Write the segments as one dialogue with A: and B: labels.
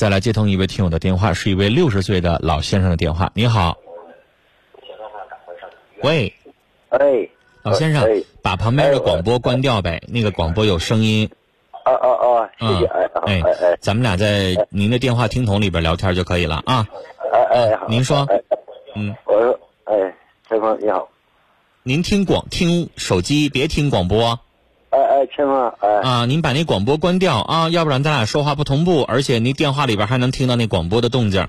A: 再来接通一位听友的电话，是一位六十岁的老先生的电话。你好，喂，
B: 哎，
A: 老先生
B: 哎，
A: 把旁边的广播关掉呗，那个广播有声音。
B: 啊啊啊，谢谢，哎啊
A: 哎
B: 哎哎。
A: 咱们俩在您的电话听筒里边聊天就可以了啊。
B: 哎哎，好
A: 您说。
B: 哎，
A: 嗯，
B: 我说，哎，陈峰你好，
A: 您听广听手机，别听广播
B: 哎哎，陈峰，哎
A: 啊！您把那广播关掉啊，要不然咱俩说话不同步，而且您电话里边还能听到那广播的动静。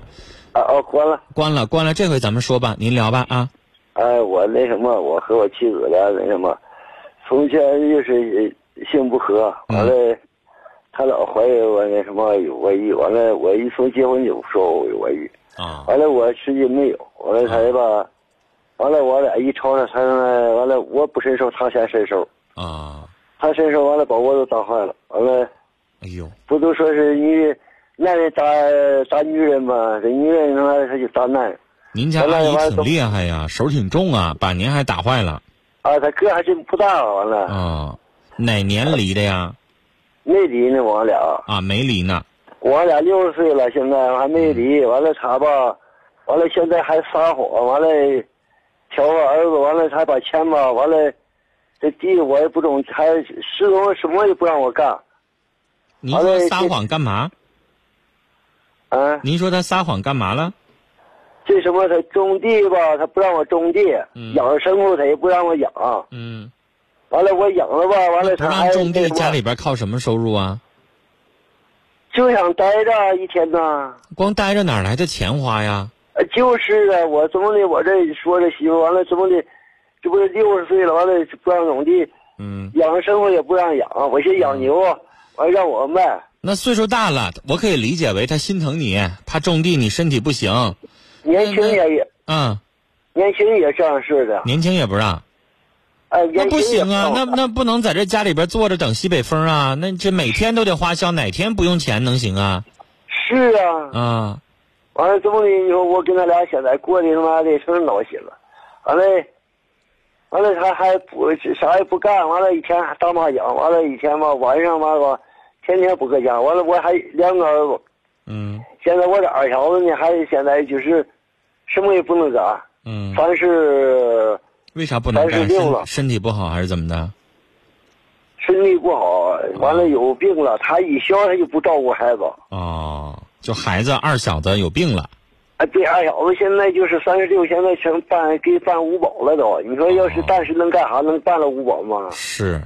B: 啊哦，关了，
A: 关了，关了，这回咱们说吧，您聊吧啊。
B: 哎，我那什么，我和我妻子俩那什么，从前就是呃性不和，完了，他老怀疑我那什么有外遇，完了我一从结婚就说我有外遇，
A: 啊
B: 完了我实际没有，完了他吧，完了我俩一吵吵，他完了我不伸手，他先伸手，
A: 啊！
B: 他身上完了把我都打坏了，完了。
A: 哎呦，
B: 不都说是女男人打打女人吗？这女人他妈他就打男人
A: 您家阿姨挺厉害呀，手挺重啊，把您还打坏了
B: 啊！他个还真不大，完了
A: 啊！哪年离的呀？
B: 没离呢，我俩
A: 啊，没离呢。
B: 我俩六十岁了，现在还没离。完了他吧，完了现在还撒谎，完了挑个儿子，完了他把钱吧，完了这地我也不种，还施工什么也不让我干。
A: 您说撒谎干嘛？
B: 啊，
A: 您说他撒谎干嘛了？
B: 这什么他种地吧，他不让我种地，
A: 嗯
B: 养牲口他也不让我养。
A: 嗯，
B: 完了我养了吧，完了他还
A: 让种地，家里边靠什么收入啊？
B: 就想待着一天呐。
A: 光待着哪来的钱花呀？
B: 呃，就是啊，我怎么的？我这说这媳妇完了，怎么的？这不是六十岁了，完了不让种地，
A: 嗯，
B: 养生活也不让养，我先养牛，完了让我卖。
A: 那岁数大了，我可以理解为他心疼你，怕种地你身体不行。
B: 年轻也也
A: 嗯，
B: 年轻也这样似的，
A: 年轻也不让，
B: 哎，
A: 那不行啊，那那不能在这家里边坐着等西北风啊！那这每天都得花销，哪天不用钱能行啊？
B: 是啊，
A: 啊，
B: 完了怎么的？你说我跟他俩现在过的他妈的成闹心了，完了，完了他还不啥也不干，完了一天还打麻将，完了一天吧晚上嘛吧，天天不搁家，完了我还两个儿子。
A: 嗯
B: 现在我这二小子呢，还现在就是什么也不能干，
A: 嗯，
B: 凡是
A: 为啥不能干
B: ？36了
A: 身身体不好还是怎么的？
B: 身体不好，完了有病了，他一小他就不照顾孩子。
A: 哦，就孩子二小子有病了。
B: 啊，对，二小子现在就是三十六，现在成办给办五保了都。你说要是
A: 哦
B: 但是能干啥？能办了五保吗？
A: 是，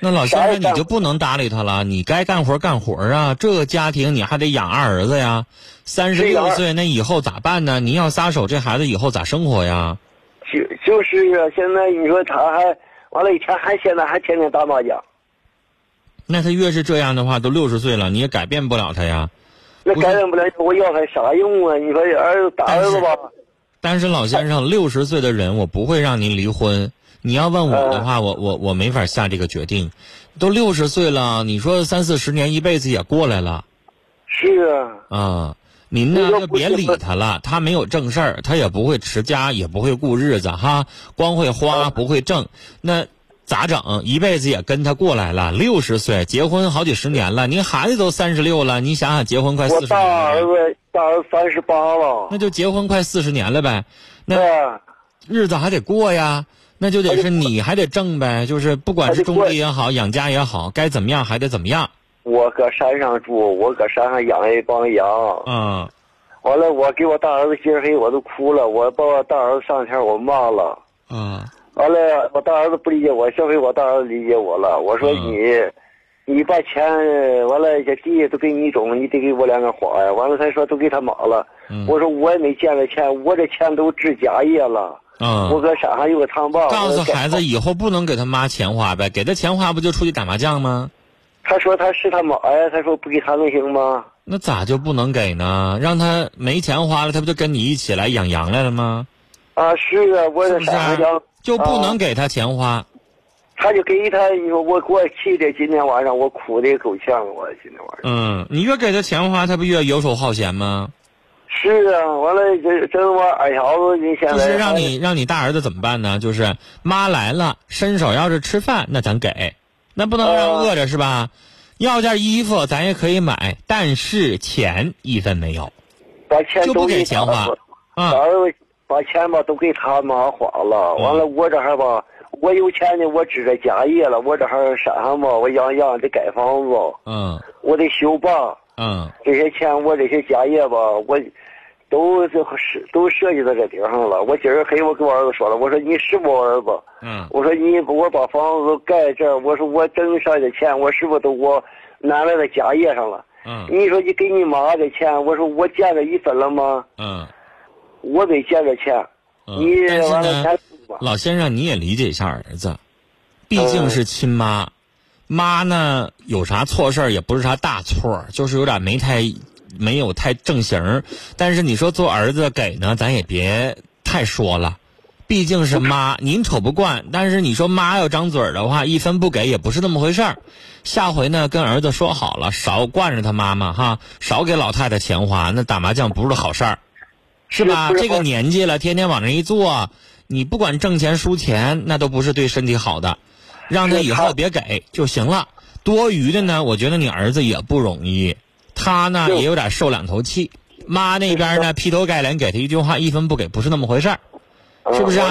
A: 那老先生你就不能搭理他了，你该干活干活啊！这个家庭你还得养二儿子呀，三十六岁那以后咋办呢？你要撒手，这孩子以后咋生活呀？
B: 就就是啊，现在你说他还完了，以前还现在还天天打麻将，
A: 那他越是这样的话，都六十岁了，你也改变不了他呀。
B: 那
A: 不是
B: 改变不了，我要还啥用啊？你说儿子打儿子吧，
A: 但是老先生，六十岁的人，我不会让您离婚。你要问我的话，我我我没法下这个决定。都六十岁了，你说三四十年，一辈子也过来了
B: 是啊，
A: 啊。您呢就别理他了，他没有正事儿，他也不会持家，也不会顾日子哈，光会花不会挣，那咋整？一辈子也跟他过来了，六十岁结婚好几十年了，您孩子都三十六了，你想想结婚快四十年
B: 大儿，子大儿子三十八了，
A: 那就结婚快四十年了呗，那。日子还得过呀，那就得是你还得挣呗，就是不管是种地也好，养家也好，该怎么样还得怎么样。
B: 我搁山上住，我搁山上养了一帮羊。
A: 嗯
B: 完了，我给我大儿子今儿黑我都哭了，我把我大儿子上天我骂了。
A: 嗯
B: 完了，我大儿子不理解我，这回我大儿子理解我了。我说
A: 嗯
B: 你，你把钱完了这地都给你种，你得给我两个花呀。完了，他说都给他妈了。
A: 嗯
B: 我说我也没见着钱，我这钱都置家业了。我
A: 嗯，
B: 搁山上有个堂爸。
A: 告诉孩子以后不能给他妈钱花呗，给他钱花不就出去打麻将吗？
B: 他说他是他妈呀，他说不给他能行吗？
A: 那咋就不能给呢？让他没钱花了，他不就跟你一起来养羊来了吗？
B: 啊，是啊，我在山上养。
A: 就不能
B: 啊
A: 给他钱花。
B: 他就给他，你说我给我气的，今天晚上我哭的够呛，我今天晚上。
A: 嗯，你越给他钱花，他不越游手好闲吗？
B: 是啊，完了这这我二小子，你现在
A: 就是让你让你大儿子怎么办呢？就是妈来了，伸手要是吃饭，那咱给，那不能让
B: 啊
A: 饿着是吧？要件衣服咱也可以买，但是钱一分没有，
B: 把钱
A: 就不
B: 都给
A: 钱花
B: 把
A: 啊。
B: 儿子把钱吧都给他妈花了，
A: 嗯
B: 完了我这还吧，我有钱呢，我支着家业了，我这还山上吧，我养羊得盖房子，
A: 嗯
B: 我得修坝，
A: 嗯
B: 这些钱我这些家业吧，我都是是都涉及到这顶上了。我今儿黑我跟我儿子说了，我说你是不我儿子？
A: 嗯
B: 我说你我把房子盖这儿，我说我挣上的钱，我是不是都我拿来的家业上了？
A: 嗯
B: 你说你给你妈的钱，我说我见着一分了吗？
A: 嗯
B: 我没捡着钱，你
A: 嗯。但是
B: 完了，钱？
A: 老先生你也理解一下儿子，毕竟是亲妈，妈呢有啥错事儿也不是啥大错儿，就是有点没太没有太正形儿。但是你说做儿子给呢，咱也别太说了。毕竟是妈，您瞅不惯，但是你说妈要张嘴儿的话，一分不给也不是那么回事儿。下回呢，跟儿子说好了，少惯着他妈妈哈，少给老太太钱花，那打麻将不是好事儿，是吧？这个年纪了，天天往那一坐，你不管挣钱输钱，那都不是对身体好的，让他以后别给就行了。多余的呢，我觉得你儿子也不容易，他呢也有点受两头气。妈那边呢劈头盖脸给他一句话，一分不给，不是那么回事儿。是不是啊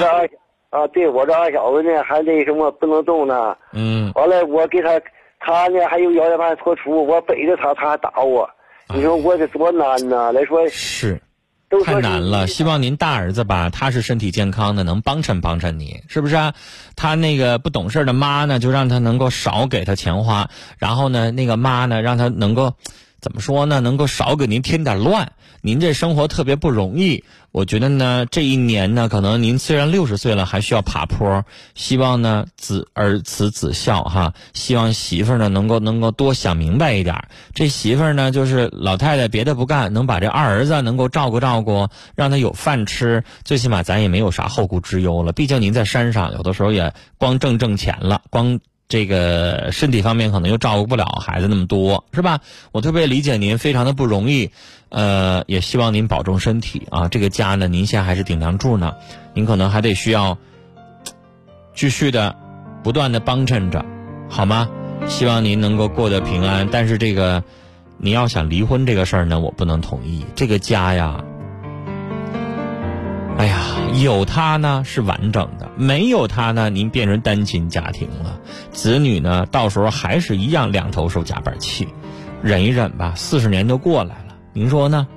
B: 啊，对我这二小子呢还那什么不能动呢。
A: 嗯
B: 完了，我给他，他呢还有腰间盘突出，我背着他，他还打我。你说我得多难呐！来说
A: 是。太难了，希望您大儿子吧，他是身体健康的，能帮衬帮衬你，是不是、啊？他那个不懂事的妈呢，就让他能够少给他钱花，然后呢，那个妈呢，让他能够怎么说呢？能够少给您添点乱。您这生活特别不容易，我觉得呢，这一年呢，可能您虽然六十岁了，还需要爬坡。希望呢，子儿慈子孝哈，希望媳妇呢能够能够多想明白一点。这媳妇呢，就是老太太别的不干，能把这二儿子能够照顾照顾，让他有饭吃，最起码咱也没有啥后顾之忧了。毕竟您在山上，有的时候也光挣挣钱了，光。这个身体方面可能又照顾不了孩子那么多，是吧？我特别理解您，非常的不容易，呃，也希望您保重身体啊。这个家呢，您现在还是顶梁柱呢，您可能还得需要继续的不断的帮衬着，好吗？希望您能够过得平安。但是这个，你要想离婚这个事儿呢，我不能同意。这个家呀，哎呀，有他呢是完整的，没有他呢，您变成单亲家庭了，子女呢到时候还是一样两头受夹板气，忍一忍吧，四十年都过来了，您说呢？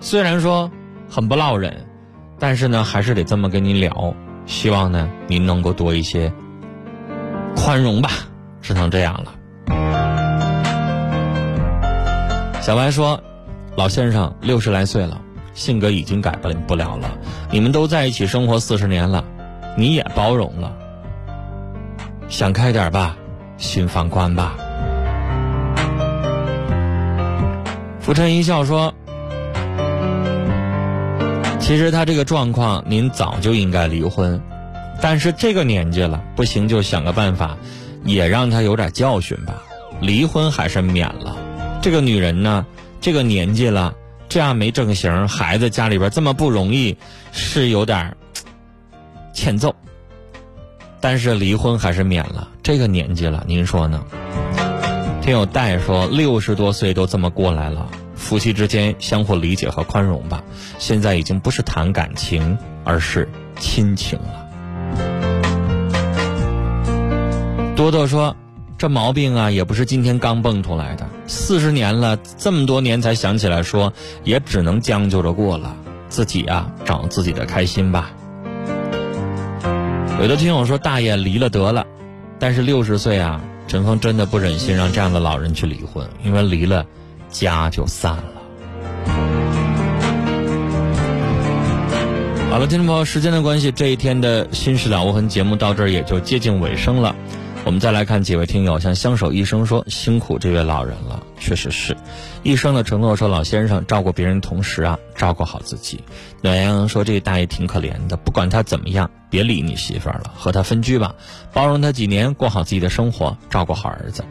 A: 虽然说很不落忍，但是呢，还是得这么跟您聊，希望呢您能够多一些宽容吧，只能这样了。小白说：“老先生六十来岁了。”性格已经改不不了了，你们都在一起生活四十年了，你也包容了，想开点吧，心放宽吧。浮沉一笑说：“其实他这个状况，您早就应该离婚，但是这个年纪了，不行就想个办法，也让他有点教训吧。离婚还是免了。这个女人呢，这个年纪了。”这样没正形，孩子家里边这么不容易，是有点欠揍。但是离婚还是免了，这个年纪了，您说呢？听友戴说，六十多岁都这么过来了，夫妻之间相互理解和宽容吧。现在已经不是谈感情，而是亲情了。多多说。这毛病啊，也不是今天刚蹦出来的，四十年了，这么多年才想起来说，也只能将就着过了。自己啊，找自己的开心吧。有的听友说，大爷离了得了，但是六十岁啊，陈峰真的不忍心让这样的老人去离婚，因为离了，家就散了。好了，听众朋友，时间的关系，这一天的《新事了无痕》节目到这儿也就接近尾声了。我们再来看几位听友，像相守一生说辛苦这位老人了，确实是，一生的承诺说老先生照顾别人同时啊，照顾好自己。暖洋洋说这大爷挺可怜的，不管他怎么样，别理你媳妇儿了，和他分居吧，包容他几年，过好自己的生活，照顾好儿子。